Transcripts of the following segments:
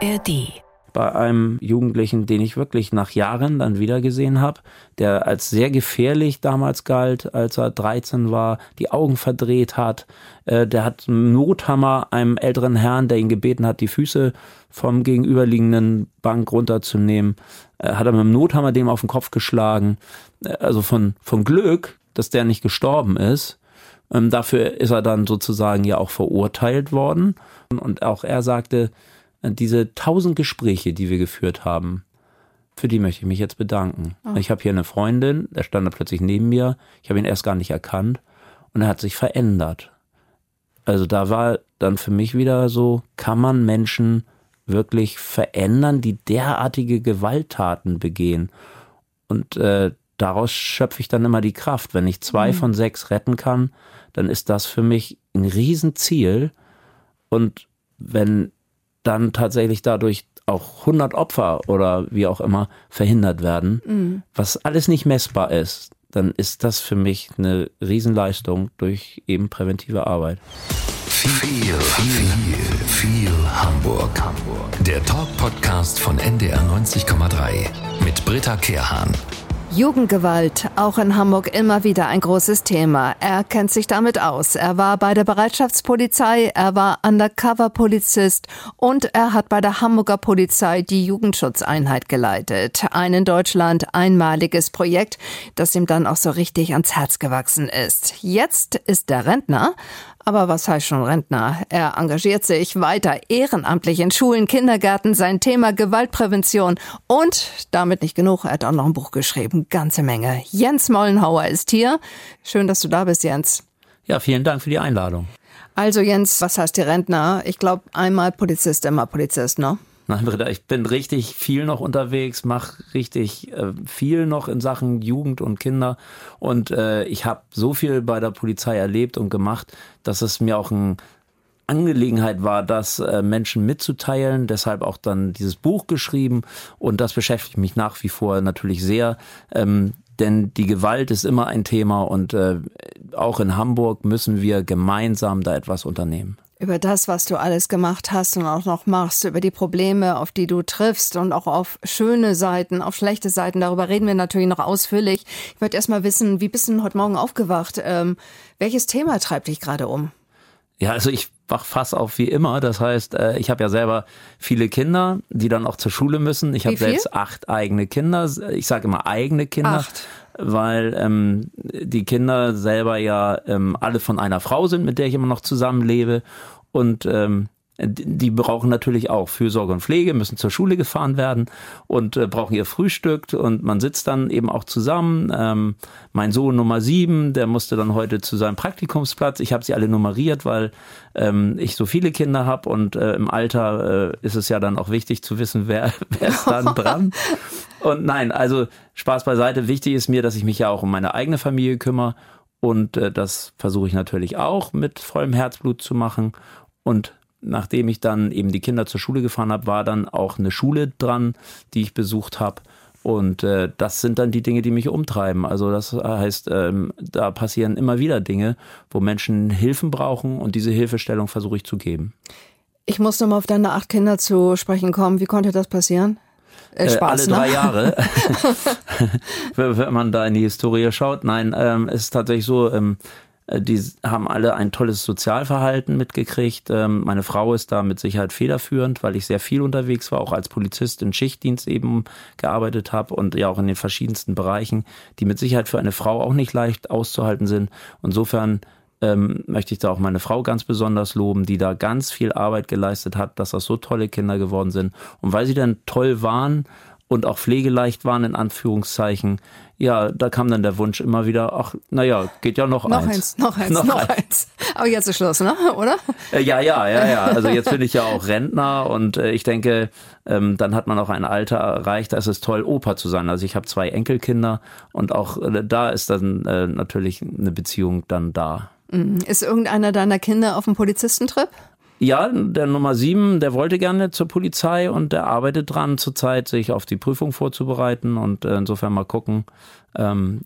ARD. Bei einem Jugendlichen, den ich wirklich nach Jahren dann wiedergesehen habe, der als sehr gefährlich damals galt, als er 13 war, die Augen verdreht hat. Äh, der hat einen Nothammer einem älteren Herrn, der ihn gebeten hat, die Füße vom gegenüberliegenden Bank runterzunehmen, äh, hat er mit dem Nothammer dem auf den Kopf geschlagen. Äh, also von, von Glück, dass der nicht gestorben ist. Ähm, dafür ist er dann sozusagen ja auch verurteilt worden. Und auch er sagte, diese tausend Gespräche, die wir geführt haben, für die möchte ich mich jetzt bedanken. Oh. Ich habe hier eine Freundin, der stand da plötzlich neben mir. Ich habe ihn erst gar nicht erkannt und er hat sich verändert. Also da war dann für mich wieder so, kann man Menschen wirklich verändern, die derartige Gewalttaten begehen? Und äh, daraus schöpfe ich dann immer die Kraft. Wenn ich zwei mhm. von sechs retten kann, dann ist das für mich ein Riesenziel. Und wenn dann tatsächlich dadurch auch 100 Opfer oder wie auch immer verhindert werden, mhm. was alles nicht messbar ist, dann ist das für mich eine Riesenleistung durch eben präventive Arbeit. Viel, viel, viel Hamburg. Hamburg. Der Talk-Podcast von NDR 90,3 mit Britta Kehrhahn. Jugendgewalt, auch in Hamburg immer wieder ein großes Thema. Er kennt sich damit aus. Er war bei der Bereitschaftspolizei, er war Undercover-Polizist und er hat bei der Hamburger Polizei die Jugendschutzeinheit geleitet. Ein in Deutschland einmaliges Projekt, das ihm dann auch so richtig ans Herz gewachsen ist. Jetzt ist er Rentner, aber was heißt schon Rentner? Er engagiert sich weiter ehrenamtlich in Schulen, Kindergärten, sein Thema Gewaltprävention und damit nicht genug, er hat auch noch ein Buch geschrieben, ganze Menge. Jens Mollenhauer ist hier. Schön, dass du da bist, Jens. Ja, vielen Dank für die Einladung. Also Jens, was heißt die Rentner? Ich glaube, einmal Polizist, immer Polizist, ne? Nein, Britta, ich bin richtig viel noch unterwegs, mache richtig äh, viel noch in Sachen Jugend und Kinder. Und äh, ich habe so viel bei der Polizei erlebt und gemacht, dass es mir auch ein Angelegenheit war, das äh, Menschen mitzuteilen, deshalb auch dann dieses Buch geschrieben. Und das beschäftigt mich nach wie vor natürlich sehr, ähm, denn die Gewalt ist immer ein Thema und äh, auch in Hamburg müssen wir gemeinsam da etwas unternehmen über das, was du alles gemacht hast und auch noch machst, über die Probleme, auf die du triffst und auch auf schöne Seiten, auf schlechte Seiten. Darüber reden wir natürlich noch ausführlich. Ich wollte erst mal wissen, wie bist du denn heute Morgen aufgewacht? Ähm, welches Thema treibt dich gerade um? Ja, also ich wach fast auf wie immer. Das heißt, äh, ich habe ja selber viele Kinder, die dann auch zur Schule müssen. Ich habe selbst acht eigene Kinder. Ich sage immer eigene Kinder. Acht weil ähm, die Kinder selber ja ähm, alle von einer Frau sind, mit der ich immer noch zusammenlebe. Und ähm, die brauchen natürlich auch Fürsorge und Pflege, müssen zur Schule gefahren werden und äh, brauchen ihr Frühstück und man sitzt dann eben auch zusammen. Ähm, mein Sohn Nummer sieben, der musste dann heute zu seinem Praktikumsplatz. Ich habe sie alle nummeriert, weil ähm, ich so viele Kinder habe und äh, im Alter äh, ist es ja dann auch wichtig zu wissen, wer, wer ist dann dran. Und nein, also Spaß beiseite. Wichtig ist mir, dass ich mich ja auch um meine eigene Familie kümmere und äh, das versuche ich natürlich auch mit vollem Herzblut zu machen und nachdem ich dann eben die Kinder zur Schule gefahren habe, war dann auch eine Schule dran, die ich besucht habe. Und äh, das sind dann die Dinge, die mich umtreiben. Also das heißt, ähm, da passieren immer wieder Dinge, wo Menschen Hilfen brauchen und diese Hilfestellung versuche ich zu geben. Ich muss nochmal auf deine acht Kinder zu sprechen kommen. Wie konnte das passieren? Äh, Spaß, alle drei ne? Jahre, wenn man da in die Historie schaut. Nein, ähm, es ist tatsächlich so, ähm, äh, die haben alle ein tolles Sozialverhalten mitgekriegt. Ähm, meine Frau ist da mit Sicherheit federführend, weil ich sehr viel unterwegs war, auch als Polizist in Schichtdienst eben gearbeitet habe und ja auch in den verschiedensten Bereichen, die mit Sicherheit für eine Frau auch nicht leicht auszuhalten sind. Insofern ähm, möchte ich da auch meine Frau ganz besonders loben, die da ganz viel Arbeit geleistet hat, dass das so tolle Kinder geworden sind. Und weil sie dann toll waren und auch pflegeleicht waren, in Anführungszeichen, ja, da kam dann der Wunsch immer wieder, ach, naja, geht ja noch, noch eins. Noch eins, noch, noch eins, eins. Aber jetzt ist Schluss, ne? oder? Äh, ja, ja, ja, ja. Also jetzt bin ich ja auch Rentner und äh, ich denke, ähm, dann hat man auch ein Alter erreicht, da ist es toll, Opa zu sein. Also ich habe zwei Enkelkinder und auch äh, da ist dann äh, natürlich eine Beziehung dann da. Mhm. Ist irgendeiner deiner Kinder auf dem Polizistentrip? Ja, der Nummer sieben, der wollte gerne zur Polizei und der arbeitet dran zurzeit, sich auf die Prüfung vorzubereiten und äh, insofern mal gucken. Ähm,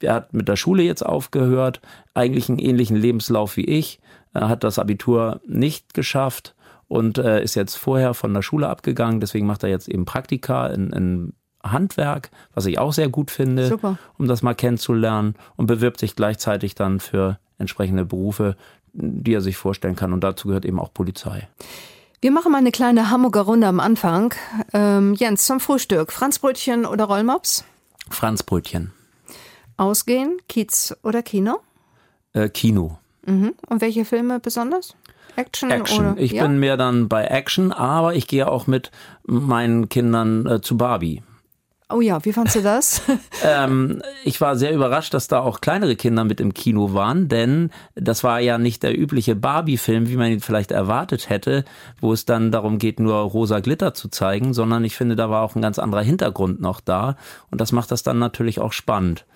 er hat mit der Schule jetzt aufgehört, eigentlich einen ähnlichen Lebenslauf wie ich, er hat das Abitur nicht geschafft und äh, ist jetzt vorher von der Schule abgegangen. Deswegen macht er jetzt eben Praktika in, in Handwerk, was ich auch sehr gut finde, Super. um das mal kennenzulernen und bewirbt sich gleichzeitig dann für entsprechende Berufe, die er sich vorstellen kann. Und dazu gehört eben auch Polizei. Wir machen mal eine kleine Hamburger Runde am Anfang. Ähm, Jens, zum Frühstück. Franzbrötchen oder Rollmops? Franzbrötchen. Ausgehen, Kiez oder Kino? Äh, Kino. Mhm. Und welche Filme besonders? Action? Action. Oder? Ich ja? bin mehr dann bei Action, aber ich gehe auch mit meinen Kindern äh, zu Barbie. Oh ja, wie fandst du das? ähm, ich war sehr überrascht, dass da auch kleinere Kinder mit im Kino waren, denn das war ja nicht der übliche Barbie-Film, wie man ihn vielleicht erwartet hätte, wo es dann darum geht, nur rosa Glitter zu zeigen, sondern ich finde, da war auch ein ganz anderer Hintergrund noch da und das macht das dann natürlich auch spannend.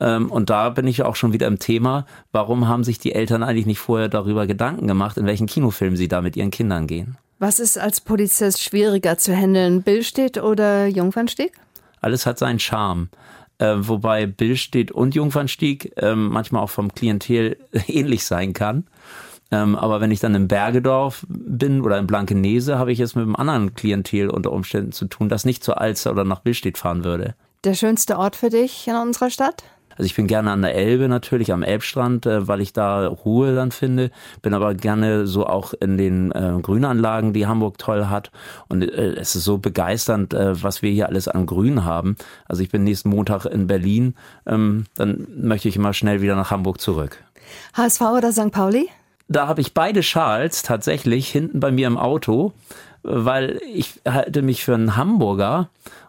Ähm, und da bin ich auch schon wieder im Thema, warum haben sich die Eltern eigentlich nicht vorher darüber Gedanken gemacht, in welchen Kinofilm sie da mit ihren Kindern gehen? Was ist als Polizist schwieriger zu handeln, Billstedt oder Jungfernstieg? Alles hat seinen Charme. Äh, wobei Billstedt und Jungfernstieg äh, manchmal auch vom Klientel ähnlich sein kann. Ähm, aber wenn ich dann im Bergedorf bin oder in Blankenese, habe ich es mit einem anderen Klientel unter Umständen zu tun, das nicht zur Alster oder nach Billstedt fahren würde. Der schönste Ort für dich in unserer Stadt? Also ich bin gerne an der Elbe natürlich, am Elbstrand, äh, weil ich da Ruhe dann finde. Bin aber gerne so auch in den äh, Grünanlagen, die Hamburg toll hat. Und äh, es ist so begeisternd, was wir hier alles an Grün haben. Also ich bin nächsten Montag in Berlin. Ähm, dann möchte ich immer schnell wieder nach Hamburg zurück. HSV oder St. Pauli? Da habe ich beide Schals tatsächlich hinten bei mir im Auto, weil ich halte mich für einen Hamburger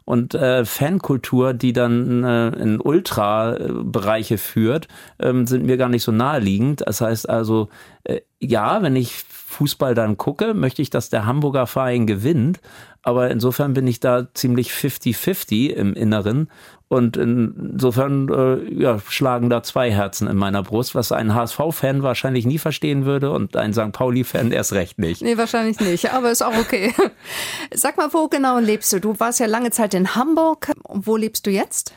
und äh, Fankultur, die dann äh, in Ultra-Bereiche führt, ähm, sind mir gar nicht so naheliegend. Das heißt also, äh, ja, wenn ich Fußball dann gucke, möchte ich, dass der Hamburger Verein gewinnt. Aber insofern bin ich da ziemlich 50-50 im Inneren. Und insofern äh, ja, schlagen da zwei Herzen in meiner Brust, was ein HSV-Fan wahrscheinlich nie verstehen würde und ein St. Pauli-Fan erst recht nicht. Nee, wahrscheinlich nicht, aber ist auch okay. Sag mal, wo genau lebst du? Du warst ja lange Zeit in Hamburg. Wo lebst du jetzt?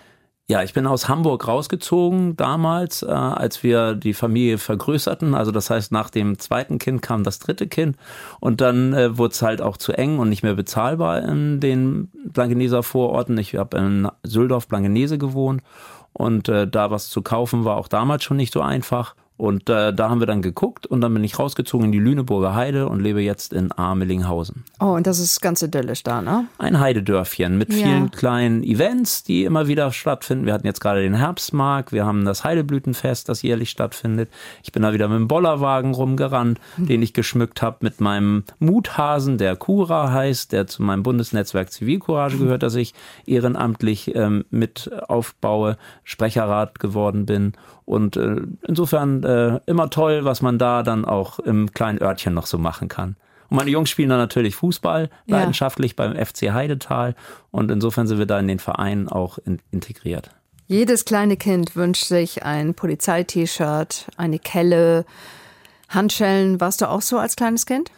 Ja, ich bin aus Hamburg rausgezogen damals, äh, als wir die Familie vergrößerten. Also das heißt, nach dem zweiten Kind kam das dritte Kind und dann äh, wurde es halt auch zu eng und nicht mehr bezahlbar in den Blankeneser Vororten. Ich habe in Süldorf Blankenese gewohnt und äh, da was zu kaufen war auch damals schon nicht so einfach. Und äh, da haben wir dann geguckt und dann bin ich rausgezogen in die Lüneburger Heide und lebe jetzt in Amelinghausen. Oh, und das ist ganz idyllisch da, ne? Ein Heidedörfchen mit ja. vielen kleinen Events, die immer wieder stattfinden. Wir hatten jetzt gerade den Herbstmarkt, wir haben das Heideblütenfest, das jährlich stattfindet. Ich bin da wieder mit dem Bollerwagen rumgerannt, hm. den ich geschmückt habe mit meinem Muthasen, der Kura heißt, der zu meinem Bundesnetzwerk Zivilcourage gehört, das ich ehrenamtlich ähm, mit aufbaue, Sprecherrat geworden bin und äh, insofern äh, immer toll, was man da dann auch im kleinen Örtchen noch so machen kann. Und meine Jungs spielen dann natürlich Fußball leidenschaftlich ja. beim FC Heidetal und insofern sind wir da in den Verein auch in, integriert. Jedes kleine Kind wünscht sich ein Polizei-T-Shirt, eine Kelle, Handschellen. Warst du auch so als kleines Kind?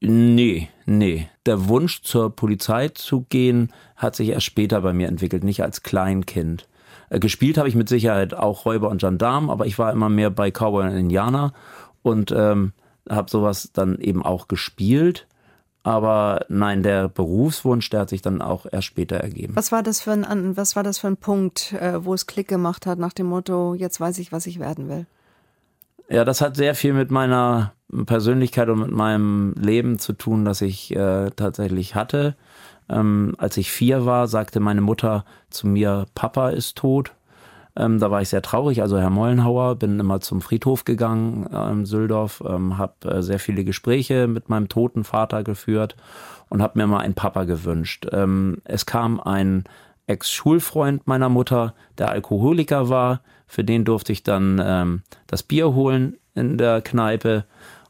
Nee, nee. Der Wunsch zur Polizei zu gehen hat sich erst später bei mir entwickelt, nicht als Kleinkind. Äh, gespielt habe ich mit Sicherheit auch Räuber und Gendarm, aber ich war immer mehr bei Cowboy und Indianer und ähm, habe sowas dann eben auch gespielt. Aber nein, der Berufswunsch, der hat sich dann auch erst später ergeben. Was war das für ein, was war das für ein Punkt, äh, wo es Klick gemacht hat nach dem Motto, jetzt weiß ich, was ich werden will? Ja, das hat sehr viel mit meiner Persönlichkeit und mit meinem Leben zu tun, das ich äh, tatsächlich hatte. Ähm, als ich vier war, sagte meine Mutter zu mir, Papa ist tot. Ähm, da war ich sehr traurig, also Herr Mollenhauer, bin immer zum Friedhof gegangen äh, im Süldorf, ähm, habe äh, sehr viele Gespräche mit meinem toten Vater geführt und habe mir mal einen Papa gewünscht. Ähm, es kam ein Ex-Schulfreund meiner Mutter, der Alkoholiker war, für den durfte ich dann ähm, das Bier holen in der Kneipe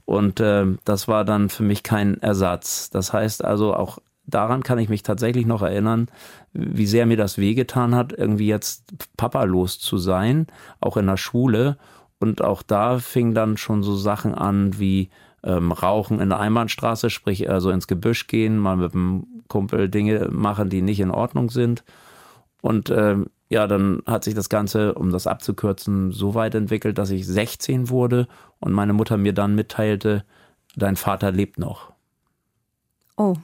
und äh, das war dann für mich kein Ersatz. Das heißt also auch daran kann ich mich tatsächlich noch erinnern, wie sehr mir das wehgetan hat, irgendwie jetzt papalos zu sein, auch in der Schule. Und auch da fing dann schon so Sachen an wie ähm, Rauchen in der Einbahnstraße, sprich also ins Gebüsch gehen, mal mit dem Kumpel Dinge machen, die nicht in Ordnung sind. Und ähm, ja, dann hat sich das Ganze, um das abzukürzen, so weit entwickelt, dass ich 16 wurde und meine Mutter mir dann mitteilte, dein Vater lebt noch. Oh,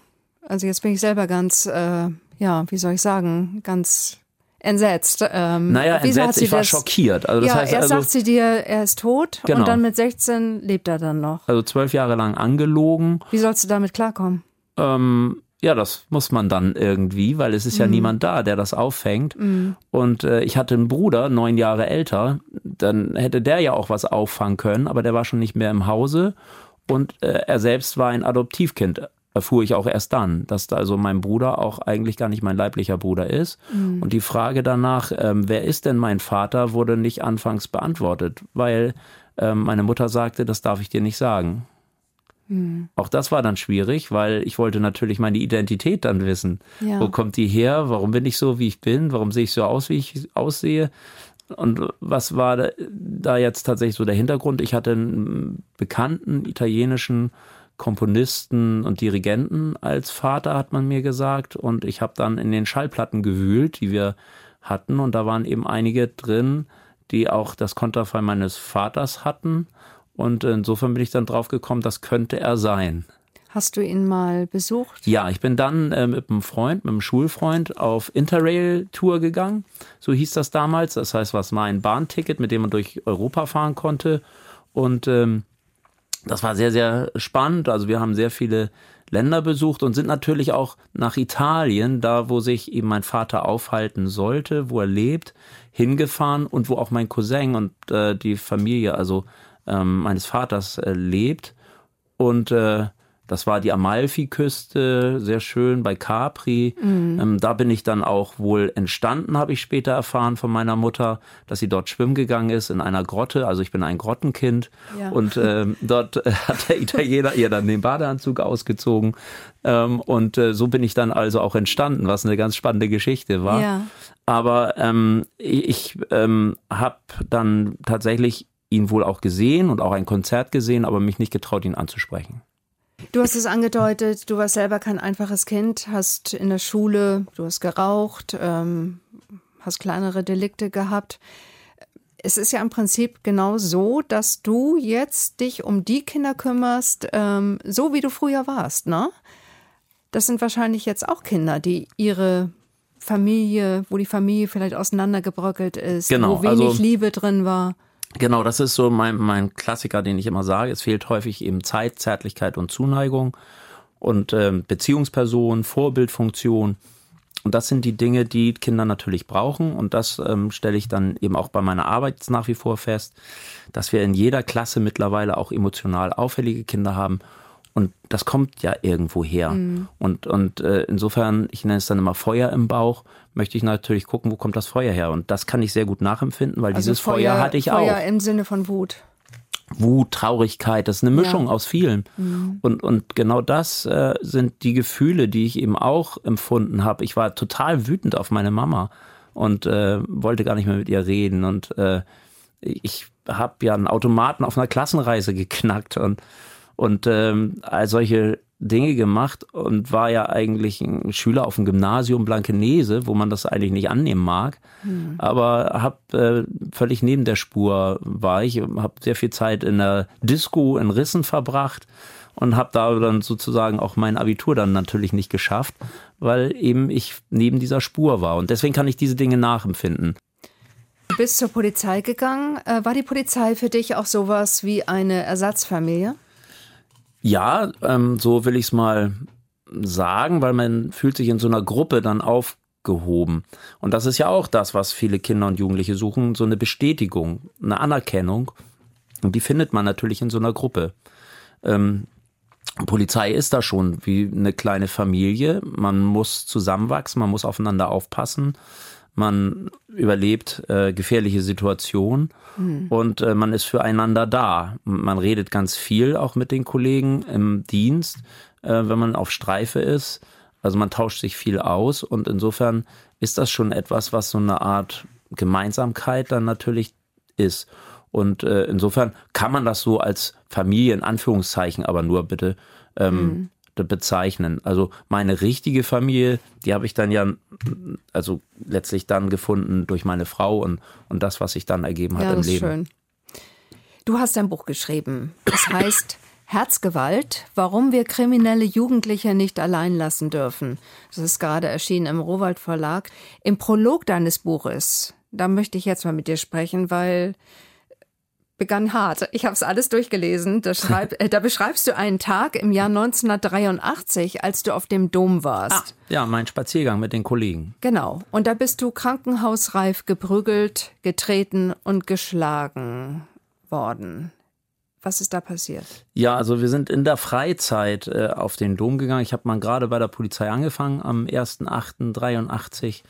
also jetzt bin ich selber ganz, äh, ja, wie soll ich sagen, ganz entsetzt. Ähm, naja, entsetzt, ich war das, schockiert. Also das ja, heißt, erst also, sagt sie dir, er ist tot genau. und dann mit 16 lebt er dann noch. Also zwölf Jahre lang angelogen. Wie sollst du damit klarkommen? Ähm, ja, das muss man dann irgendwie, weil es ist ja mhm. niemand da, der das auffängt. Mhm. Und äh, ich hatte einen Bruder, neun Jahre älter, dann hätte der ja auch was auffangen können, aber der war schon nicht mehr im Hause und äh, er selbst war ein Adoptivkind. Erfuhr ich auch erst dann, dass da also mein Bruder auch eigentlich gar nicht mein leiblicher Bruder ist. Mhm. Und die Frage danach, ähm, wer ist denn mein Vater, wurde nicht anfangs beantwortet, weil ähm, meine Mutter sagte, das darf ich dir nicht sagen. Mhm. Auch das war dann schwierig, weil ich wollte natürlich meine Identität dann wissen. Ja. Wo kommt die her? Warum bin ich so, wie ich bin? Warum sehe ich so aus, wie ich aussehe? Und was war da jetzt tatsächlich so der Hintergrund? Ich hatte einen bekannten italienischen Komponisten und Dirigenten als Vater, hat man mir gesagt. Und ich habe dann in den Schallplatten gewühlt, die wir hatten. Und da waren eben einige drin, die auch das Konterfei meines Vaters hatten. Und insofern bin ich dann drauf gekommen, das könnte er sein. Hast du ihn mal besucht? Ja, ich bin dann äh, mit einem Freund, mit einem Schulfreund auf Interrail-Tour gegangen. So hieß das damals. Das heißt, was war ein Bahnticket, mit dem man durch Europa fahren konnte. Und ähm, das war sehr, sehr spannend. Also wir haben sehr viele Länder besucht und sind natürlich auch nach Italien, da wo sich eben mein Vater aufhalten sollte, wo er lebt, hingefahren und wo auch mein Cousin und äh, die Familie, also ähm, meines Vaters äh, lebt. Und äh, das war die Amalfiküste, sehr schön bei Capri. Mhm. Ähm, da bin ich dann auch wohl entstanden, habe ich später erfahren von meiner Mutter, dass sie dort schwimmen gegangen ist in einer Grotte. Also ich bin ein Grottenkind. Ja. Und ähm, dort äh, hat der Italiener ihr dann den Badeanzug ausgezogen. Ähm, und äh, so bin ich dann also auch entstanden, was eine ganz spannende Geschichte war. Ja. Aber ähm, ich ähm, habe dann tatsächlich ihn wohl auch gesehen und auch ein Konzert gesehen, aber mich nicht getraut, ihn anzusprechen. Du hast es angedeutet, du warst selber kein einfaches Kind, hast in der Schule, du hast geraucht, ähm, hast kleinere Delikte gehabt. Es ist ja im Prinzip genau so, dass du jetzt dich um die Kinder kümmerst, ähm, so wie du früher warst, ne? Das sind wahrscheinlich jetzt auch Kinder, die ihre Familie, wo die Familie vielleicht auseinandergebröckelt ist, genau, wo wenig also, Liebe drin war. Genau, das ist so mein, mein Klassiker, den ich immer sage. Es fehlt häufig eben Zeit, Zärtlichkeit und Zuneigung und äh, Beziehungsperson, Vorbildfunktion. Und das sind die Dinge, die Kinder natürlich brauchen. Und das ähm, stelle ich dann eben auch bei meiner Arbeit nach wie vor fest, dass wir in jeder Klasse mittlerweile auch emotional auffällige Kinder haben und das kommt ja irgendwo her. Mhm. Und, und äh, insofern, ich nenne es dann immer Feuer im Bauch, möchte ich natürlich gucken, wo kommt das Feuer her. Und das kann ich sehr gut nachempfinden, weil also dieses Feuer, Feuer hatte ich Feuer auch. Feuer im Sinne von Wut. Wut, Traurigkeit, das ist eine Mischung ja. aus vielen. Mhm. Und, und genau das äh, sind die Gefühle, die ich eben auch empfunden habe. Ich war total wütend auf meine Mama und äh, wollte gar nicht mehr mit ihr reden. Und äh, ich habe ja einen Automaten auf einer Klassenreise geknackt und und ähm, all solche Dinge gemacht und war ja eigentlich ein Schüler auf dem Gymnasium Blankenese, wo man das eigentlich nicht annehmen mag. Mhm. Aber habe äh, völlig neben der Spur war ich, habe sehr viel Zeit in der Disco in Rissen verbracht und habe da dann sozusagen auch mein Abitur dann natürlich nicht geschafft, weil eben ich neben dieser Spur war. Und deswegen kann ich diese Dinge nachempfinden. Du bist zur Polizei gegangen. Äh, war die Polizei für dich auch sowas wie eine Ersatzfamilie? Ja, ähm, so will ich es mal sagen, weil man fühlt sich in so einer Gruppe dann aufgehoben. Und das ist ja auch das, was viele Kinder und Jugendliche suchen, so eine Bestätigung, eine Anerkennung. Und die findet man natürlich in so einer Gruppe. Ähm, Polizei ist da schon wie eine kleine Familie. Man muss zusammenwachsen, man muss aufeinander aufpassen man überlebt äh, gefährliche Situationen mhm. und äh, man ist füreinander da. Man redet ganz viel auch mit den Kollegen im Dienst, äh, wenn man auf Streife ist. Also man tauscht sich viel aus und insofern ist das schon etwas, was so eine Art Gemeinsamkeit dann natürlich ist. Und äh, insofern kann man das so als Familie in Anführungszeichen aber nur bitte ähm, mhm bezeichnen. Also meine richtige Familie, die habe ich dann ja, also letztlich dann gefunden durch meine Frau und, und das, was sich dann ergeben hat ja, im Leben. Schön. Du hast ein Buch geschrieben. Das heißt Herzgewalt, warum wir kriminelle Jugendliche nicht allein lassen dürfen. Das ist gerade erschienen im Rowold Verlag. Im Prolog deines Buches, da möchte ich jetzt mal mit dir sprechen, weil begann hart. Ich habe es alles durchgelesen. Da, schreib, äh, da, beschreibst du einen Tag im Jahr 1983, als du auf dem Dom warst. Ah, ja, mein Spaziergang mit den Kollegen. Genau. Und da bist du krankenhausreif geprügelt, getreten und geschlagen worden. Was ist da passiert? Ja, also wir sind in der Freizeit äh, auf den Dom gegangen. Ich habe mal gerade bei der Polizei angefangen am 1.8.83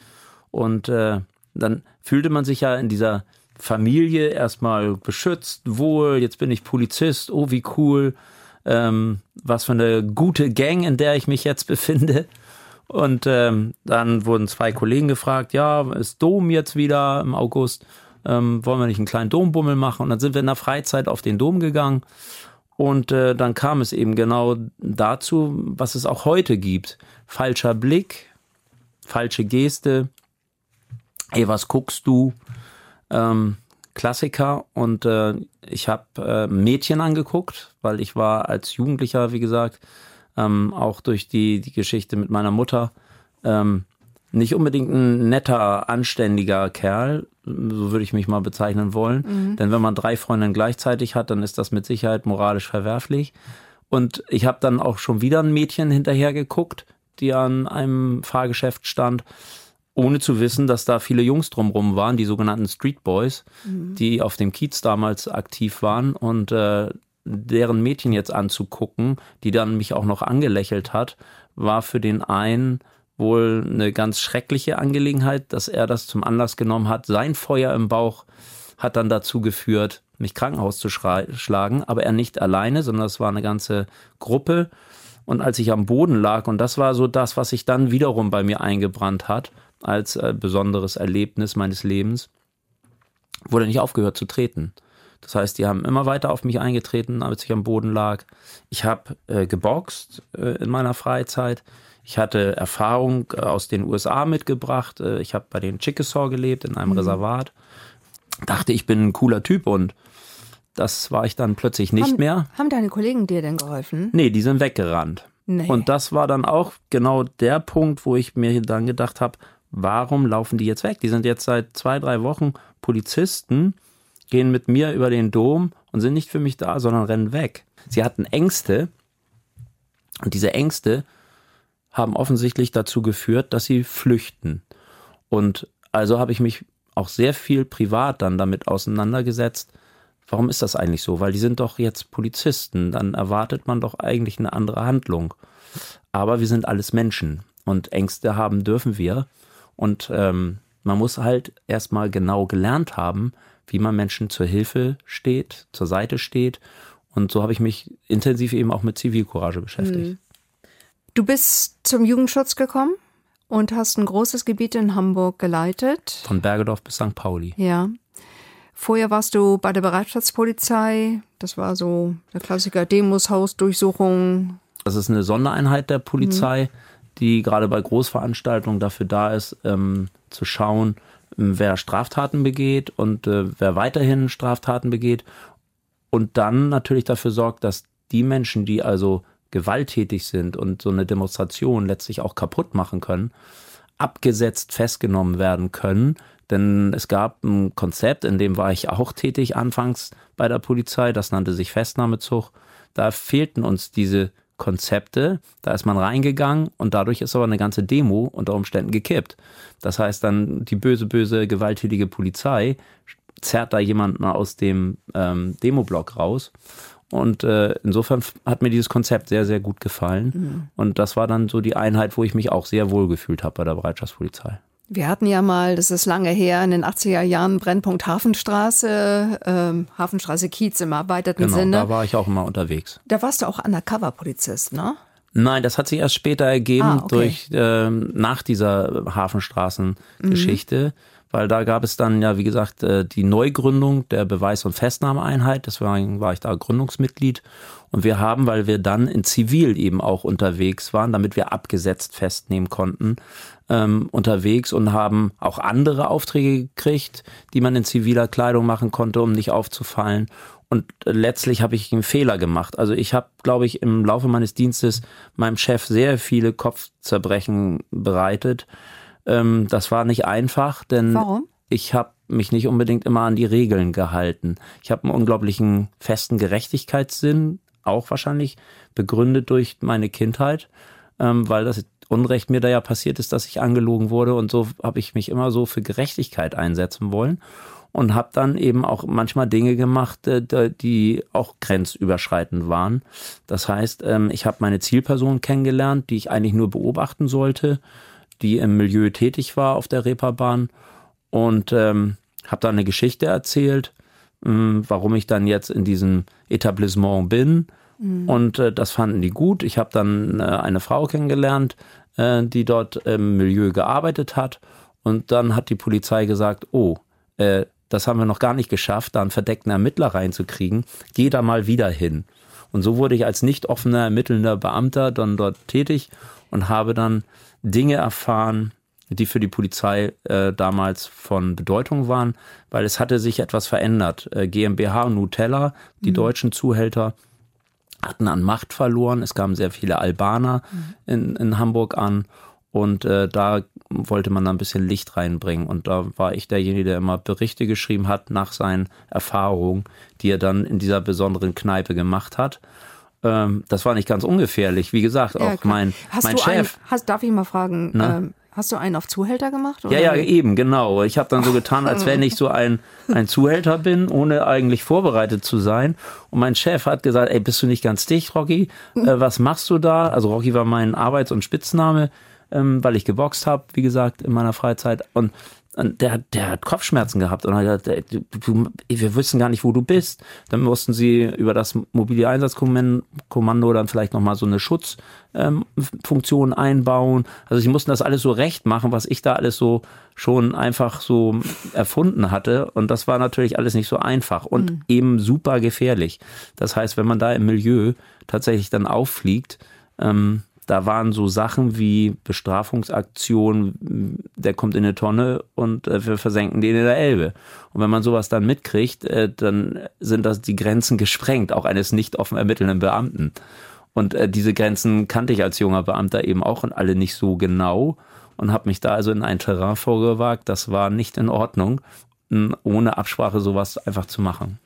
und äh, dann fühlte man sich ja in dieser Familie erstmal beschützt, wohl, jetzt bin ich Polizist, oh wie cool, ähm, was für eine gute Gang, in der ich mich jetzt befinde. Und ähm, dann wurden zwei Kollegen gefragt, ja, ist Dom jetzt wieder im August? ähm, wollen wir nicht einen kleinen Dombummel machen? Und dann sind wir in der Freizeit auf den Dom gegangen. Und äh, dann kam es eben genau dazu, was es auch heute gibt. Falscher Blick, falsche Geste. Ey, was guckst du? Ähm, Klassiker. Und äh, ich habe äh, Mädchen angeguckt, weil ich war als Jugendlicher, wie gesagt, ähm, auch durch die, die Geschichte mit meiner Mutter ähm, nicht unbedingt ein netter, anständiger Kerl, so würde ich mich mal bezeichnen wollen. Mhm. Denn wenn man drei Freundinnen gleichzeitig hat, dann ist das mit Sicherheit moralisch verwerflich. Und ich habe dann auch schon wieder ein Mädchen hinterher geguckt, die an einem Fahrgeschäft stand, ohne zu wissen, dass da viele Jungs drumrum waren, die sogenannten Street Boys, mhm. die auf dem Kiez damals aktiv waren und äh, deren Mädchen jetzt anzugucken, die dann mich auch noch angelächelt hat, war für den einen wohl eine ganz schreckliche Angelegenheit, dass er das zum Anlass genommen hat. Sein Feuer im Bauch hat dann dazu geführt, mich Krankenhaus zu schlagen, aber er nicht alleine, sondern es war eine ganze Gruppe. Und als ich am Boden lag, und das war so das, was sich dann wiederum bei mir eingebrannt hat, als äh, besonderes Erlebnis meines Lebens, wurde nicht aufgehört zu treten. Das heißt, die haben immer weiter auf mich eingetreten, als ich am Boden lag. Ich habe äh, geboxt äh, in meiner Freizeit. Ich hatte Erfahrung äh, aus den USA mitgebracht. Äh, ich habe bei den Chickasaw gelebt in einem mhm. Reservat. Dachte, ich bin ein cooler Typ und das war ich dann plötzlich nicht haben, mehr. Haben deine Kollegen dir denn geholfen? Nee, die sind weggerannt. Nee. Und das war dann auch genau der Punkt, wo ich mir dann gedacht habe, warum laufen die jetzt weg? Die sind jetzt seit zwei, drei Wochen Polizisten, gehen mit mir über den Dom und sind nicht für mich da, sondern rennen weg. Sie hatten Ängste und diese Ängste haben offensichtlich dazu geführt, dass sie flüchten. Und also habe ich mich auch sehr viel privat dann damit auseinandergesetzt. Warum ist das eigentlich so? Weil die sind doch jetzt Polizisten. Dann erwartet man doch eigentlich eine andere Handlung. Aber wir sind alles Menschen und Ängste haben dürfen wir. Und ähm, man muss halt erstmal genau gelernt haben, wie man Menschen zur Hilfe steht, zur Seite steht. Und so habe ich mich intensiv eben auch mit Zivilcourage beschäftigt. Mhm. Du bist zum Jugendschutz gekommen und hast ein großes Gebiet in Hamburg geleitet. Von Bergedorf bis St. Pauli. Ja. Vorher warst du bei der Bereitschaftspolizei. Das war so der Klassiker Demos, Hausdurchsuchung. Das ist eine Sondereinheit der Polizei, mhm. Die gerade bei Großveranstaltungen dafür da ist, ähm, zu schauen, wer Straftaten begeht und äh, wer weiterhin Straftaten begeht. Und dann natürlich dafür sorgt, dass die Menschen, die also gewalttätig sind und so eine Demonstration letztlich auch kaputt machen können, abgesetzt festgenommen werden können. Denn es gab ein Konzept, in dem war ich auch tätig anfangs bei der Polizei, das nannte sich Festnahmezug. Da fehlten uns diese Konzepte, da ist man reingegangen und dadurch ist aber eine ganze Demo unter Umständen gekippt. Das heißt dann, die böse, böse, gewalttätige Polizei zerrt da jemanden aus dem ähm, Demoblock raus und äh, insofern hat mir dieses Konzept sehr, sehr gut gefallen. Mhm. Und das war dann so die Einheit, wo ich mich auch sehr wohl gefühlt habe bei der Bereitschaftspolizei. Wir hatten ja mal, das ist lange her, in den 80er Jahren Brennpunkt Hafenstraße, ähm, Hafenstraße Kiez im erweiterten genau, Sinne. Da war ich auch immer unterwegs. Da warst du auch Undercover-Polizist, ne? Nein, das hat sich erst später ergeben ah, okay. durch äh, nach dieser Hafenstraßengeschichte. Mhm weil da gab es dann ja, wie gesagt, äh, die Neugründung der Beweis- und Festnahmeeinheit. Deswegen war ich da Gründungsmitglied. Und wir haben, weil wir dann in Zivil eben auch unterwegs waren, damit wir abgesetzt festnehmen konnten, ähm, unterwegs und haben auch andere Aufträge gekriegt, die man in ziviler Kleidung machen konnte, um nicht aufzufallen. Und letztlich habe ich einen Fehler gemacht. Also ich habe, glaube ich, im Laufe meines Dienstes meinem Chef sehr viele Kopfzerbrechen bereitet. Ähm, das war nicht einfach, denn Warum? ich habe mich nicht unbedingt immer an die Regeln gehalten. Ich habe einen unglaublichen festen Gerechtigkeitssinn, auch wahrscheinlich begründet durch meine Kindheit, ähm, weil das Unrecht mir da ja passiert ist, dass ich angelogen wurde und so habe ich mich immer so für Gerechtigkeit einsetzen wollen und habe dann eben auch manchmal Dinge gemacht, äh, die auch grenzüberschreitend waren. Das heißt, ähm, ich habe meine Zielperson kennengelernt, die ich eigentlich nur beobachten sollte, die im Milieu tätig war auf der Reeperbahn und ähm, habe da eine Geschichte erzählt, ähm, warum ich dann jetzt in diesem Etablissement bin. Mhm. Und äh, das fanden die gut. Ich habe dann äh, eine Frau kennengelernt, äh, die dort im Milieu gearbeitet hat. Und dann hat die Polizei gesagt, oh, äh, das haben wir noch gar nicht geschafft, da einen verdeckten Ermittler reinzukriegen. Geh da mal wieder hin. Und so wurde ich als nicht offener ermittelnder Beamter dann dort tätig und habe dann Dinge erfahren, die für die Polizei äh, damals von Bedeutung waren, weil es hatte sich etwas verändert. Äh, GmbH und Nutella, die mhm. deutschen Zuhälter, hatten an Macht verloren. Es kamen sehr viele Albaner mhm. in, in Hamburg an und äh, da wollte man dann ein bisschen Licht reinbringen. Und da war ich derjenige, der immer Berichte geschrieben hat nach seinen Erfahrungen, die er dann in dieser besonderen Kneipe gemacht hat. Ähm, das war nicht ganz ungefährlich. Wie gesagt, auch ja, mein, mein Chef. Einen, hast, darf ich mal fragen, ähm, Hast du einen auf Zuhälter gemacht? Oder? Ja, ja, eben, genau. Ich habe dann so getan, als wenn ich so ein, ein Zuhälter bin, ohne eigentlich vorbereitet zu sein. Und mein Chef hat gesagt, ey, bist du nicht ganz dicht, Rocky? Äh, was machst du da? Also Rocky war mein Arbeits- und Spitzname, ähm, weil ich geboxt habe, wie gesagt, in meiner Freizeit. Und der, der hat Kopfschmerzen gehabt und hat gesagt, du, wir wissen gar nicht, wo du bist. Dann mussten sie über das mobile Einsatzkommando dann vielleicht nochmal so eine Schutzfunktion ähm, einbauen. Also sie mussten das alles so recht machen, was ich da alles so schon einfach so erfunden hatte. Und das war natürlich alles nicht so einfach und mhm. eben super gefährlich. Das heißt, wenn man da im Milieu tatsächlich dann auffliegt, ähm, da waren so Sachen wie Bestrafungsaktion, der kommt in eine Tonne und äh, wir versenken den in der Elbe. Und wenn man sowas dann mitkriegt, äh, dann sind das die Grenzen gesprengt, auch eines nicht offen ermittelnden Beamten. Und äh, diese Grenzen kannte ich als junger Beamter eben auch und alle nicht so genau und habe mich da also in ein Terrain vorgewagt. Das war nicht in Ordnung, ohne Absprache sowas einfach zu machen.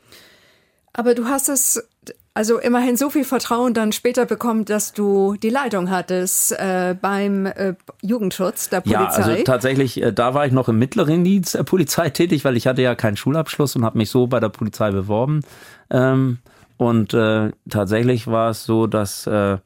Aber du hast es also immerhin so viel Vertrauen dann später bekommen, dass du die Leitung hattest äh, beim äh, Jugendschutz der Polizei. Ja, also tatsächlich, äh, da war ich noch im mittleren Dienst der Polizei tätig, weil ich hatte ja keinen Schulabschluss und habe mich so bei der Polizei beworben. Ähm, und äh, tatsächlich war es so, dass äh,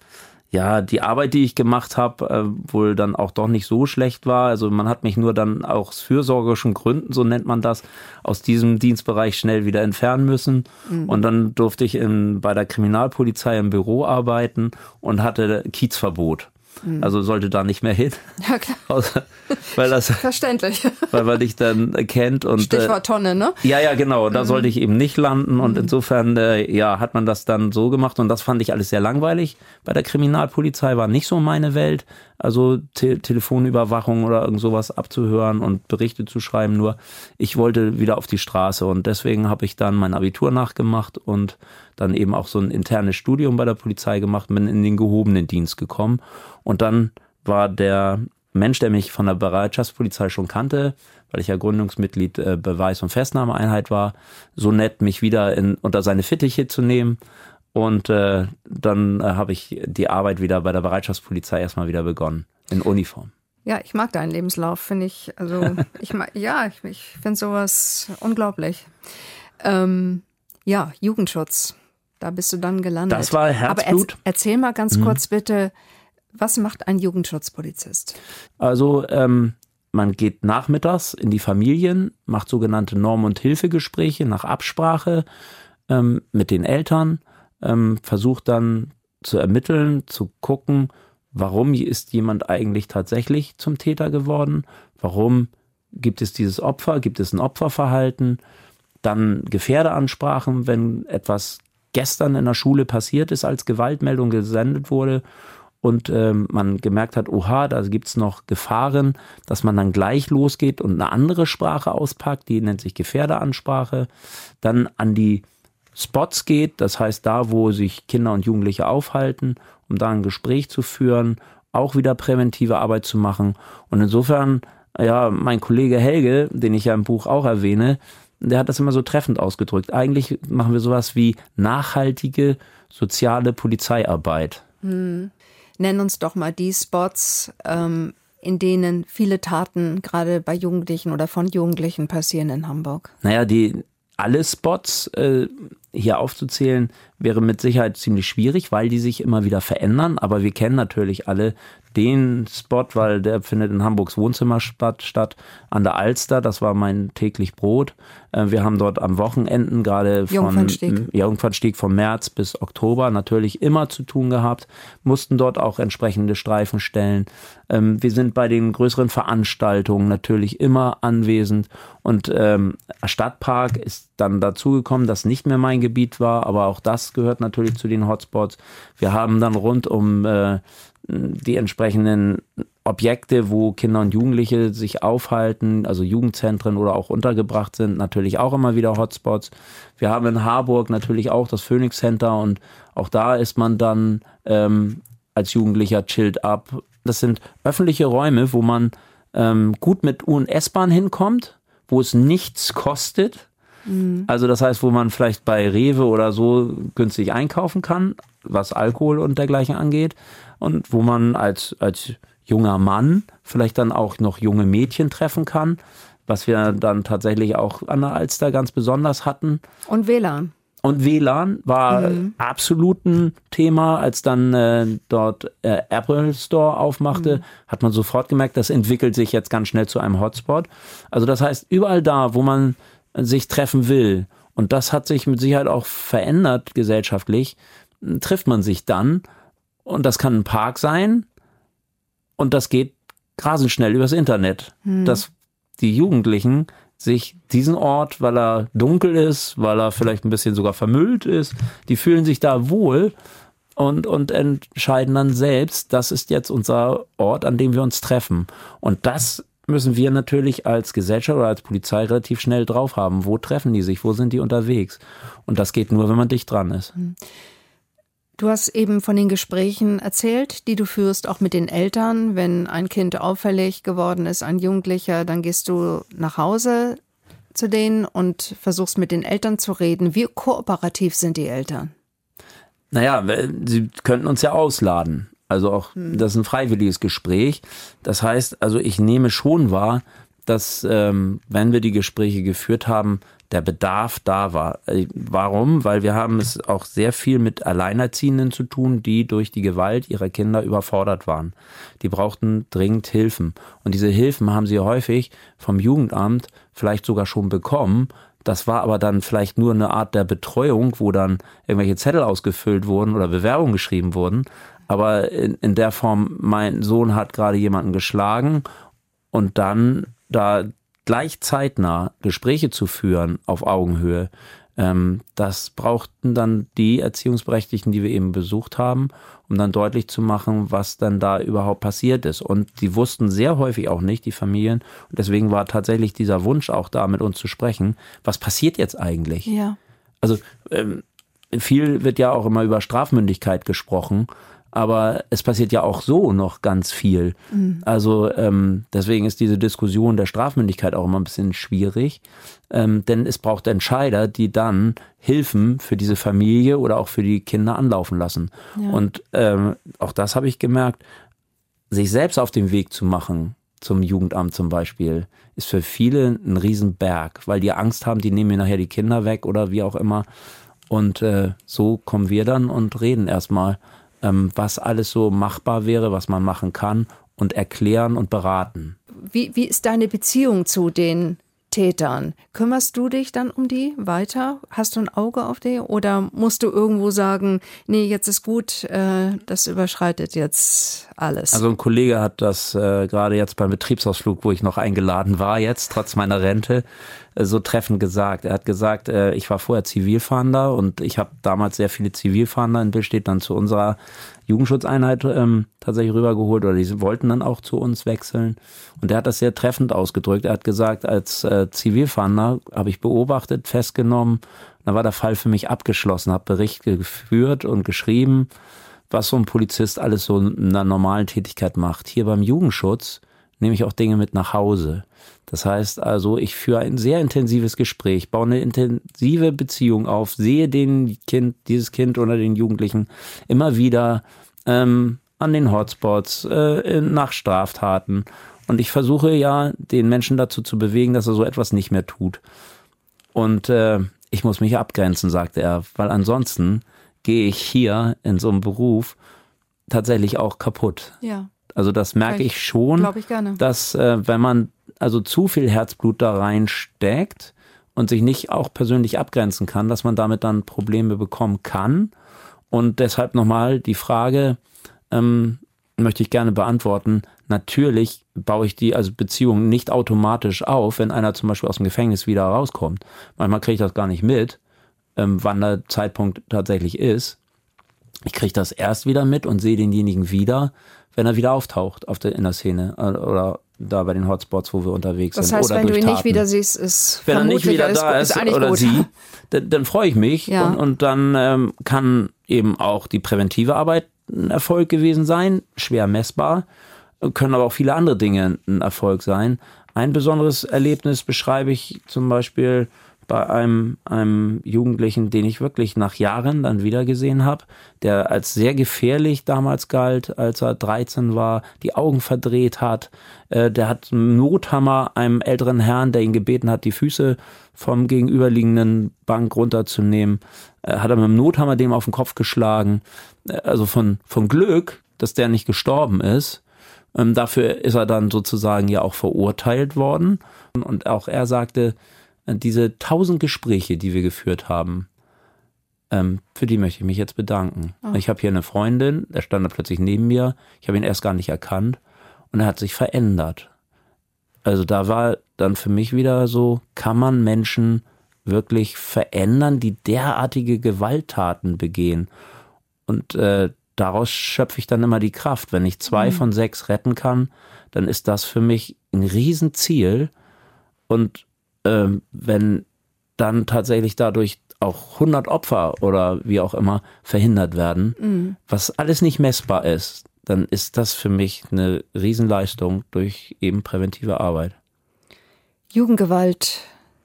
ja, die Arbeit, die ich gemacht habe, äh, wohl dann auch doch nicht so schlecht war. Also man hat mich nur dann aus fürsorgerischen Gründen, so nennt man das, aus diesem Dienstbereich schnell wieder entfernen müssen. Mhm. Und dann durfte ich in, bei der Kriminalpolizei im Büro arbeiten und hatte Kiezverbot. Mhm. Also sollte da nicht mehr hin. Ja, klar. weil das, Verständlich. Weil man dich dann kennt und. Stichwort Tonne, ne? Ja, ja, genau. Da mhm. sollte ich eben nicht landen und mhm. insofern, äh, ja, hat man das dann so gemacht und das fand ich alles sehr langweilig. Bei der Kriminalpolizei war nicht so meine Welt. Also Te Telefonüberwachung oder irgend sowas abzuhören und Berichte zu schreiben. Nur ich wollte wieder auf die Straße und deswegen habe ich dann mein Abitur nachgemacht und dann eben auch so ein internes Studium bei der Polizei gemacht, bin in den gehobenen Dienst gekommen und dann war der Mensch, der mich von der Bereitschaftspolizei schon kannte, weil ich ja Gründungsmitglied äh, Beweis- und Festnahmeeinheit war, so nett, mich wieder in, unter seine Fittiche zu nehmen. Und äh, dann äh, habe ich die Arbeit wieder bei der Bereitschaftspolizei erstmal wieder begonnen, in Uniform. Ja, ich mag deinen Lebenslauf, finde ich. Also ich mag, ja, ich, ich finde sowas unglaublich. Ähm, ja, Jugendschutz. Da bist du dann gelandet. Das war Herzblut. Aber erzähl mal ganz mhm. kurz bitte, was macht ein Jugendschutzpolizist? Also ähm, man geht nachmittags in die Familien, macht sogenannte Norm- und Hilfegespräche nach Absprache ähm, mit den Eltern, ähm, versucht dann zu ermitteln, zu gucken, warum ist jemand eigentlich tatsächlich zum Täter geworden, warum gibt es dieses Opfer, gibt es ein Opferverhalten, dann Gefährdeansprachen, wenn etwas gestern in der Schule passiert ist, als Gewaltmeldung gesendet wurde und ähm, man gemerkt hat, oha, da gibt's noch Gefahren, dass man dann gleich losgeht und eine andere Sprache auspackt, die nennt sich Gefährdeansprache, dann an die Spots geht, das heißt da, wo sich Kinder und Jugendliche aufhalten, um da ein Gespräch zu führen, auch wieder präventive Arbeit zu machen. Und insofern, ja, mein Kollege Helge, den ich ja im Buch auch erwähne, der hat das immer so treffend ausgedrückt. Eigentlich machen wir sowas wie nachhaltige soziale Polizeiarbeit. Hm. Nenn uns doch mal die Spots, ähm, in denen viele Taten gerade bei Jugendlichen oder von Jugendlichen passieren in Hamburg. Naja, die alle Spots äh, hier aufzuzählen, wäre mit Sicherheit ziemlich schwierig, weil die sich immer wieder verändern. Aber wir kennen natürlich alle den Spot, weil der findet in Hamburgs Wohnzimmer statt, an der Alster. Das war mein täglich Brot. Äh, wir haben dort am Wochenenden gerade von Jungfernstieg. Vom März bis Oktober natürlich immer zu tun gehabt, mussten dort auch entsprechende Streifen stellen. Ähm, wir sind bei den größeren Veranstaltungen natürlich immer anwesend und ähm, Stadtpark ist dann dazugekommen, das nicht mehr mein Gebiet war, aber auch das gehört natürlich zu den Hotspots. Wir haben dann rund um äh, die entsprechenden Objekte, wo Kinder und Jugendliche sich aufhalten, also Jugendzentren oder auch untergebracht sind, natürlich auch immer wieder Hotspots. Wir haben in Harburg natürlich auch das Phoenix Center und auch da ist man dann ähm, als Jugendlicher chillt ab. Das sind öffentliche Räume, wo man ähm, gut mit U- und S-Bahn hinkommt, wo es nichts kostet. Mhm. Also das heißt, wo man vielleicht bei Rewe oder so günstig einkaufen kann, was Alkohol und dergleichen angeht und wo man als, als junger Mann vielleicht dann auch noch junge Mädchen treffen kann, was wir dann tatsächlich auch an der Alster ganz besonders hatten. Und WLAN. Und WLAN war mhm. absolut ein Thema, als dann äh, dort äh, Apple Store aufmachte, mhm. hat man sofort gemerkt, das entwickelt sich jetzt ganz schnell zu einem Hotspot. Also das heißt, überall da, wo man sich treffen will, und das hat sich mit Sicherheit auch verändert gesellschaftlich, trifft man sich dann und das kann ein Park sein. Und das geht rasend schnell übers Internet. Hm. Dass die Jugendlichen sich diesen Ort, weil er dunkel ist, weil er vielleicht ein bisschen sogar vermüllt ist, die fühlen sich da wohl und, und entscheiden dann selbst, das ist jetzt unser Ort, an dem wir uns treffen. Und das müssen wir natürlich als Gesellschaft oder als Polizei relativ schnell drauf haben. Wo treffen die sich? Wo sind die unterwegs? Und das geht nur, wenn man dicht dran ist. Hm. Du hast eben von den Gesprächen erzählt, die du führst, auch mit den Eltern. Wenn ein Kind auffällig geworden ist, ein Jugendlicher, dann gehst du nach Hause zu denen und versuchst mit den Eltern zu reden. Wie kooperativ sind die Eltern? Naja, sie könnten uns ja ausladen. Also auch, hm. das ist ein freiwilliges Gespräch. Das heißt, also ich nehme schon wahr, dass ähm, wenn wir die Gespräche geführt haben, der Bedarf da war. Äh, warum? Weil wir haben es auch sehr viel mit Alleinerziehenden zu tun, die durch die Gewalt ihrer Kinder überfordert waren. Die brauchten dringend Hilfen. Und diese Hilfen haben sie häufig vom Jugendamt vielleicht sogar schon bekommen. Das war aber dann vielleicht nur eine Art der Betreuung, wo dann irgendwelche Zettel ausgefüllt wurden oder Bewerbungen geschrieben wurden. Aber in, in der Form, mein Sohn hat gerade jemanden geschlagen und dann da gleich zeitnah Gespräche zu führen auf Augenhöhe, ähm, das brauchten dann die Erziehungsberechtigten, die wir eben besucht haben, um dann deutlich zu machen, was dann da überhaupt passiert ist. Und die wussten sehr häufig auch nicht, die Familien. Und deswegen war tatsächlich dieser Wunsch auch da, mit uns zu sprechen. Was passiert jetzt eigentlich? Ja. Also ähm, viel wird ja auch immer über Strafmündigkeit gesprochen aber es passiert ja auch so noch ganz viel. Mhm. Also ähm, deswegen ist diese Diskussion der Strafmündigkeit auch immer ein bisschen schwierig, ähm, denn es braucht Entscheider, die dann Hilfen für diese Familie oder auch für die Kinder anlaufen lassen. Ja. Und ähm, auch das habe ich gemerkt, sich selbst auf den Weg zu machen, zum Jugendamt zum Beispiel, ist für viele ein Riesenberg, weil die Angst haben, die nehmen mir nachher die Kinder weg oder wie auch immer. Und äh, so kommen wir dann und reden erstmal ähm, was alles so machbar wäre, was man machen kann und erklären und beraten. Wie, wie ist deine Beziehung zu den Tätern. Kümmerst du dich dann um die weiter? Hast du ein Auge auf die? Oder musst du irgendwo sagen, nee, jetzt ist gut, äh, das überschreitet jetzt alles? Also ein Kollege hat das äh, gerade jetzt beim Betriebsausflug, wo ich noch eingeladen war, jetzt trotz meiner Rente, so treffend gesagt. Er hat gesagt, äh, ich war vorher Zivilfahnder und ich habe damals sehr viele Zivilfahnder in Billstedt dann zu unserer Jugendschutzeinheit ähm, tatsächlich rübergeholt oder die wollten dann auch zu uns wechseln. Und er hat das sehr treffend ausgedrückt. Er hat gesagt, als äh, Zivilfahnder habe ich beobachtet, festgenommen, dann war der Fall für mich abgeschlossen, habe Berichte geführt und geschrieben, was so ein Polizist alles so in einer normalen Tätigkeit macht. Hier beim Jugendschutz nehme ich auch Dinge mit nach Hause. Das heißt also, ich führe ein sehr intensives Gespräch, baue eine intensive Beziehung auf, sehe den Kind, dieses Kind oder den Jugendlichen immer wieder ähm, an den Hotspots, äh, nach Straftaten. Und ich versuche ja, den Menschen dazu zu bewegen, dass er so etwas nicht mehr tut. Und äh, ich muss mich abgrenzen, sagte er, weil ansonsten gehe ich hier in so einem Beruf tatsächlich auch kaputt. Ja. Also das merke ich, ich schon, ich dass äh, wenn man also zu viel Herzblut da reinsteckt und sich nicht auch persönlich abgrenzen kann, dass man damit dann Probleme bekommen kann. Und deshalb nochmal die Frage, ähm, möchte ich gerne beantworten. Natürlich baue ich die also Beziehungen nicht automatisch auf, wenn einer zum Beispiel aus dem Gefängnis wieder rauskommt. Manchmal kriege ich das gar nicht mit, ähm, wann der Zeitpunkt tatsächlich ist. Ich kriege das erst wieder mit und sehe denjenigen wieder, wenn er wieder auftaucht auf der, in der Szene äh, oder da bei den Hotspots, wo wir unterwegs das sind. heißt, oder wenn du ihn Taten. nicht wieder siehst, ist wenn er nicht wieder da ist, ist oder gut. sie, dann, dann freue ich mich ja. und, und dann ähm, kann eben auch die präventive Arbeit ein Erfolg gewesen sein, schwer messbar, können aber auch viele andere Dinge ein Erfolg sein. Ein besonderes Erlebnis beschreibe ich zum Beispiel bei einem, einem Jugendlichen, den ich wirklich nach Jahren dann wieder gesehen habe, der als sehr gefährlich damals galt, als er 13 war, die Augen verdreht hat. Äh, der hat einen Nothammer einem älteren Herrn, der ihn gebeten hat, die Füße vom gegenüberliegenden Bank runterzunehmen, äh, hat er mit dem Nothammer dem auf den Kopf geschlagen. Äh, also von, von Glück, dass der nicht gestorben ist. Ähm, dafür ist er dann sozusagen ja auch verurteilt worden. Und auch er sagte, diese tausend Gespräche, die wir geführt haben, ähm, für die möchte ich mich jetzt bedanken. Oh. Ich habe hier eine Freundin, der stand da plötzlich neben mir, ich habe ihn erst gar nicht erkannt und er hat sich verändert. Also da war dann für mich wieder so, kann man Menschen wirklich verändern, die derartige Gewalttaten begehen? Und äh, daraus schöpfe ich dann immer die Kraft. Wenn ich zwei mhm. von sechs retten kann, dann ist das für mich ein Riesenziel. Und ähm, wenn dann tatsächlich dadurch auch 100 Opfer oder wie auch immer verhindert werden, mhm. was alles nicht messbar ist, dann ist das für mich eine Riesenleistung durch eben präventive Arbeit. Jugendgewalt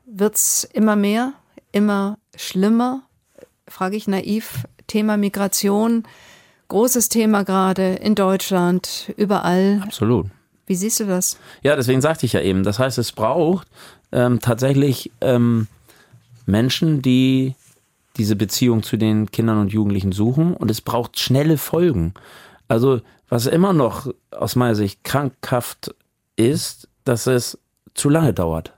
wird's immer mehr, immer schlimmer, frage ich naiv. Thema Migration, großes Thema gerade in Deutschland, überall. Absolut. Wie siehst du das? Ja, deswegen sagte ich ja eben, das heißt, es braucht ähm, tatsächlich ähm, Menschen, die diese Beziehung zu den Kindern und Jugendlichen suchen und es braucht schnelle Folgen. Also was immer noch aus meiner Sicht krankhaft ist, dass es zu lange dauert.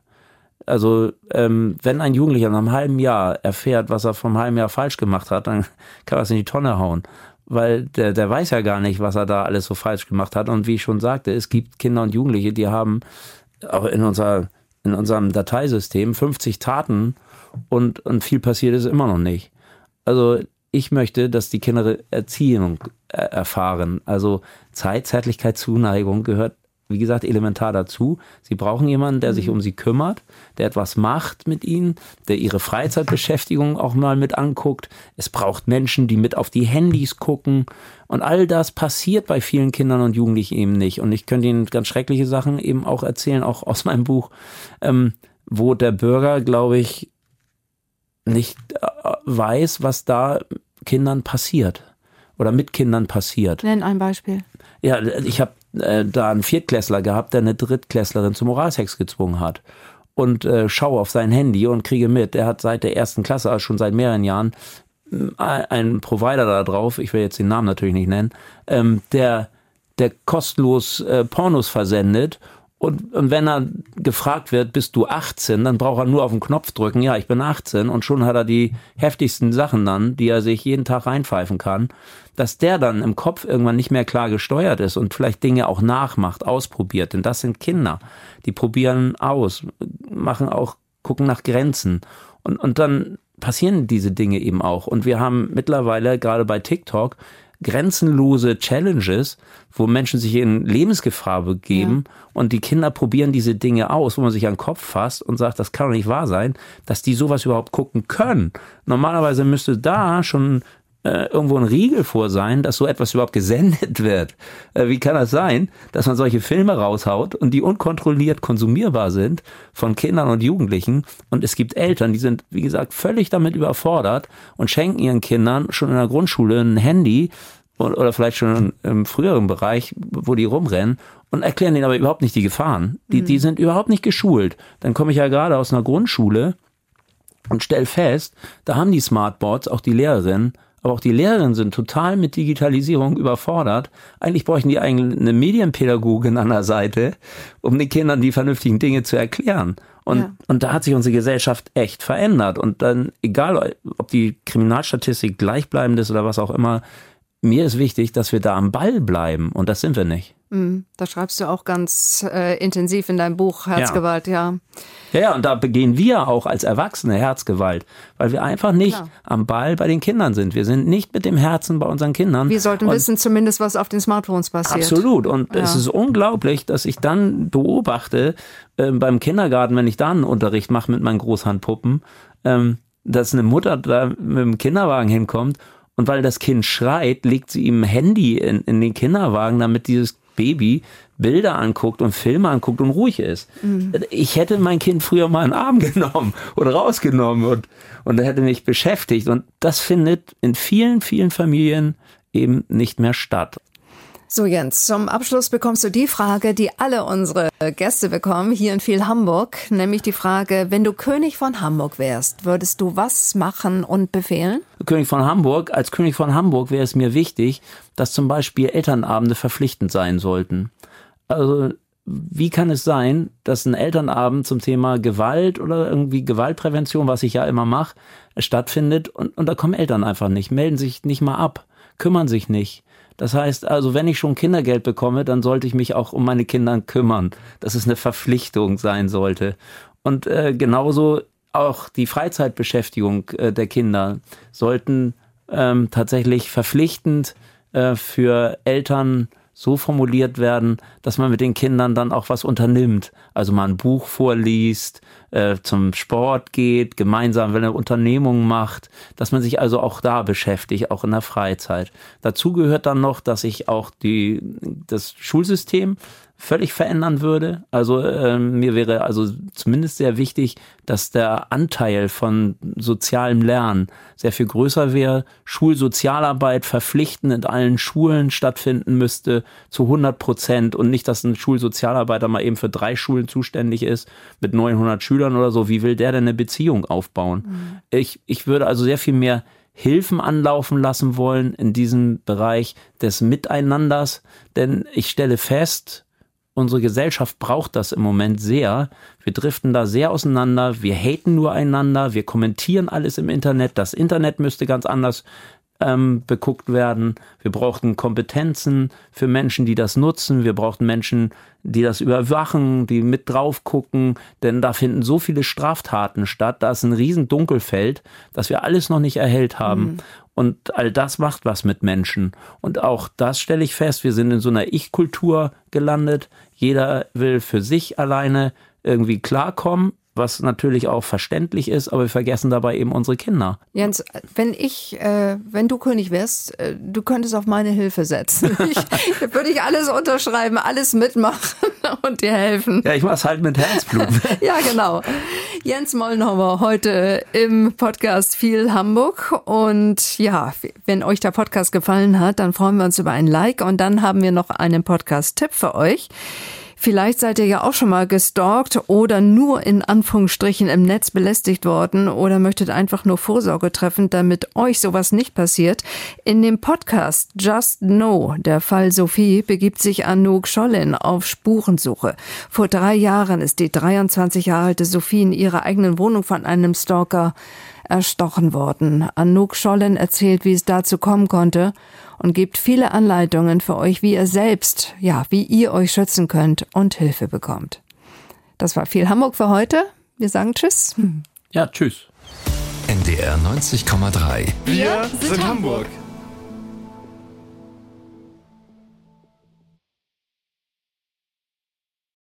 Also ähm, wenn ein Jugendlicher nach einem halben Jahr erfährt, was er vom halben Jahr falsch gemacht hat, dann kann er es in die Tonne hauen. Weil der, der weiß ja gar nicht, was er da alles so falsch gemacht hat. Und wie ich schon sagte, es gibt Kinder und Jugendliche, die haben auch in unserer in unserem Dateisystem 50 Taten und, und viel passiert ist immer noch nicht. Also ich möchte, dass die Kinder Erziehung äh, erfahren. Also Zeit, Zeitlichkeit, Zuneigung gehört wie gesagt, elementar dazu. Sie brauchen jemanden, der sich mhm. um sie kümmert, der etwas macht mit ihnen, der ihre Freizeitbeschäftigung auch mal mit anguckt. Es braucht Menschen, die mit auf die Handys gucken. Und all das passiert bei vielen Kindern und Jugendlichen eben nicht. Und ich könnte Ihnen ganz schreckliche Sachen eben auch erzählen, auch aus meinem Buch, ähm, wo der Bürger, glaube ich, nicht äh, weiß, was da Kindern passiert oder mit Kindern passiert. Nenn ein Beispiel. Ja, ich habe äh, da einen Viertklässler gehabt, der eine Drittklässlerin zum Moralsex gezwungen hat. Und äh, schaue auf sein Handy und kriege mit, er hat seit der ersten Klasse, also schon seit mehreren Jahren, einen Provider da drauf, ich will jetzt den Namen natürlich nicht nennen, ähm, der, der kostenlos äh, Pornos versendet Und, und wenn er gefragt wird, bist du 18, dann braucht er nur auf den Knopf drücken, ja, ich bin 18 und schon hat er die heftigsten Sachen dann, die er sich jeden Tag reinpfeifen kann, dass der dann im Kopf irgendwann nicht mehr klar gesteuert ist und vielleicht Dinge auch nachmacht, ausprobiert, denn das sind Kinder, die probieren aus, machen auch, gucken nach Grenzen. Und, und dann passieren diese Dinge eben auch. Und wir haben mittlerweile gerade bei TikTok grenzenlose Challenges, wo Menschen sich in Lebensgefahr begeben ja. und die Kinder probieren diese Dinge aus, wo man sich an den Kopf fasst und sagt, das kann doch nicht wahr sein, dass die sowas überhaupt gucken können. Normalerweise müsste da schon äh, irgendwo ein Riegel vor sein, dass so etwas überhaupt gesendet wird. Äh, wie kann das sein, dass man solche Filme raushaut und die unkontrolliert konsumierbar sind von Kindern und Jugendlichen und es gibt Eltern, die sind, wie gesagt, völlig damit überfordert und schenken ihren Kindern schon in der Grundschule ein Handy oder vielleicht schon im früheren Bereich, wo die rumrennen und erklären denen aber überhaupt nicht die Gefahren. Die, die mhm. sind überhaupt nicht geschult. Dann komme ich ja gerade aus einer Grundschule und stell fest, da haben die Smartboards, auch die Lehrerinnen, aber auch die Lehrerinnen sind total mit Digitalisierung überfordert. Eigentlich bräuchten die eigentlich eine Medienpädagogin an der Seite, um den Kindern die vernünftigen Dinge zu erklären. Und, ja. und da hat sich unsere Gesellschaft echt verändert. Und dann, egal ob die Kriminalstatistik gleichbleibend ist oder was auch immer, mir ist wichtig, dass wir da am Ball bleiben. Und das sind wir nicht. Mhm. Da schreibst du auch ganz äh, intensiv in deinem Buch Herzgewalt, ja. ja. Ja, und da begehen wir auch als Erwachsene Herzgewalt, weil wir einfach nicht Klar. am Ball bei den Kindern sind. Wir sind nicht mit dem Herzen bei unseren Kindern. Wir sollten und wissen zumindest, was auf den Smartphones passiert. Absolut. Und ja. es ist unglaublich, dass ich dann beobachte, äh, beim Kindergarten, wenn ich da einen Unterricht mache mit meinen Großhandpuppen, ähm, dass eine Mutter da mit dem Kinderwagen hinkommt und weil das Kind schreit, legt sie ihm ein Handy in, in den Kinderwagen, damit dieses Baby Bilder anguckt und Filme anguckt und ruhig ist. Mhm. Ich hätte mein Kind früher mal einen Arm genommen oder rausgenommen und, und hätte mich beschäftigt. Und das findet in vielen, vielen Familien eben nicht mehr statt. So Jens, zum Abschluss bekommst du die Frage, die alle unsere Gäste bekommen hier in viel Hamburg, nämlich die Frage, wenn du König von Hamburg wärst, würdest du was machen und befehlen? König von Hamburg, als König von Hamburg wäre es mir wichtig, dass zum Beispiel Elternabende verpflichtend sein sollten. Also wie kann es sein, dass ein Elternabend zum Thema Gewalt oder irgendwie Gewaltprävention, was ich ja immer mache, stattfindet und, und da kommen Eltern einfach nicht, melden sich nicht mal ab, kümmern sich nicht. Das heißt also, wenn ich schon Kindergeld bekomme, dann sollte ich mich auch um meine Kinder kümmern, dass es eine Verpflichtung sein sollte. Und äh, genauso auch die Freizeitbeschäftigung äh, der Kinder sollten ähm, tatsächlich verpflichtend äh, für Eltern so formuliert werden, dass man mit den Kindern dann auch was unternimmt. Also mal ein Buch vorliest, äh, zum Sport geht, gemeinsam eine Unternehmung macht, dass man sich also auch da beschäftigt, auch in der Freizeit. Dazu gehört dann noch, dass ich auch die, das Schulsystem völlig verändern würde. Also äh, mir wäre also zumindest sehr wichtig, dass der Anteil von sozialem Lernen sehr viel größer wäre. Schulsozialarbeit verpflichtend in allen Schulen stattfinden müsste zu 100 Prozent und nicht, dass ein Schulsozialarbeiter mal eben für drei Schulen zuständig ist mit 900 Schülern oder so. Wie will der denn eine Beziehung aufbauen? Mhm. Ich, ich würde also sehr viel mehr Hilfen anlaufen lassen wollen in diesem Bereich des Miteinanders, denn ich stelle fest, Unsere Gesellschaft braucht das im Moment sehr. Wir driften da sehr auseinander. Wir haten nur einander. Wir kommentieren alles im Internet. Das Internet müsste ganz anders ähm, beguckt werden. Wir brauchten Kompetenzen für Menschen, die das nutzen. Wir brauchten Menschen, die das überwachen, die mit drauf gucken. Denn da finden so viele Straftaten statt. Da ist ein riesen Dunkelfeld, das wir alles noch nicht erhellt haben. Mhm. Und all das macht was mit Menschen. Und auch das stelle ich fest. Wir sind in so einer Ich-Kultur gelandet. Jeder will für sich alleine irgendwie klarkommen, was natürlich auch verständlich ist, aber wir vergessen dabei eben unsere Kinder. Jens, wenn ich, äh, wenn du König wärst, äh, du könntest auf meine Hilfe setzen. Ich, würde ich alles unterschreiben, alles mitmachen und dir helfen. Ja, ich mach's halt mit Herzblut. ja, genau. Jens Mollenhauer heute im Podcast viel Hamburg und ja, wenn euch der Podcast gefallen hat, dann freuen wir uns über ein Like und dann haben wir noch einen Podcast-Tipp für euch. Vielleicht seid ihr ja auch schon mal gestalkt oder nur in Anführungsstrichen im Netz belästigt worden oder möchtet einfach nur Vorsorge treffen, damit euch sowas nicht passiert. In dem Podcast Just Know, der Fall Sophie, begibt sich Anouk Schollin auf Spurensuche. Vor drei Jahren ist die 23 Jahre alte Sophie in ihrer eigenen Wohnung von einem Stalker erstochen worden. Anouk Schollen erzählt, wie es dazu kommen konnte und gibt viele Anleitungen für euch, wie ihr selbst, ja, wie ihr euch schützen könnt und Hilfe bekommt. Das war viel Hamburg für heute. Wir sagen Tschüss. Ja, Tschüss. NDR 90,3. Wir sind Hamburg.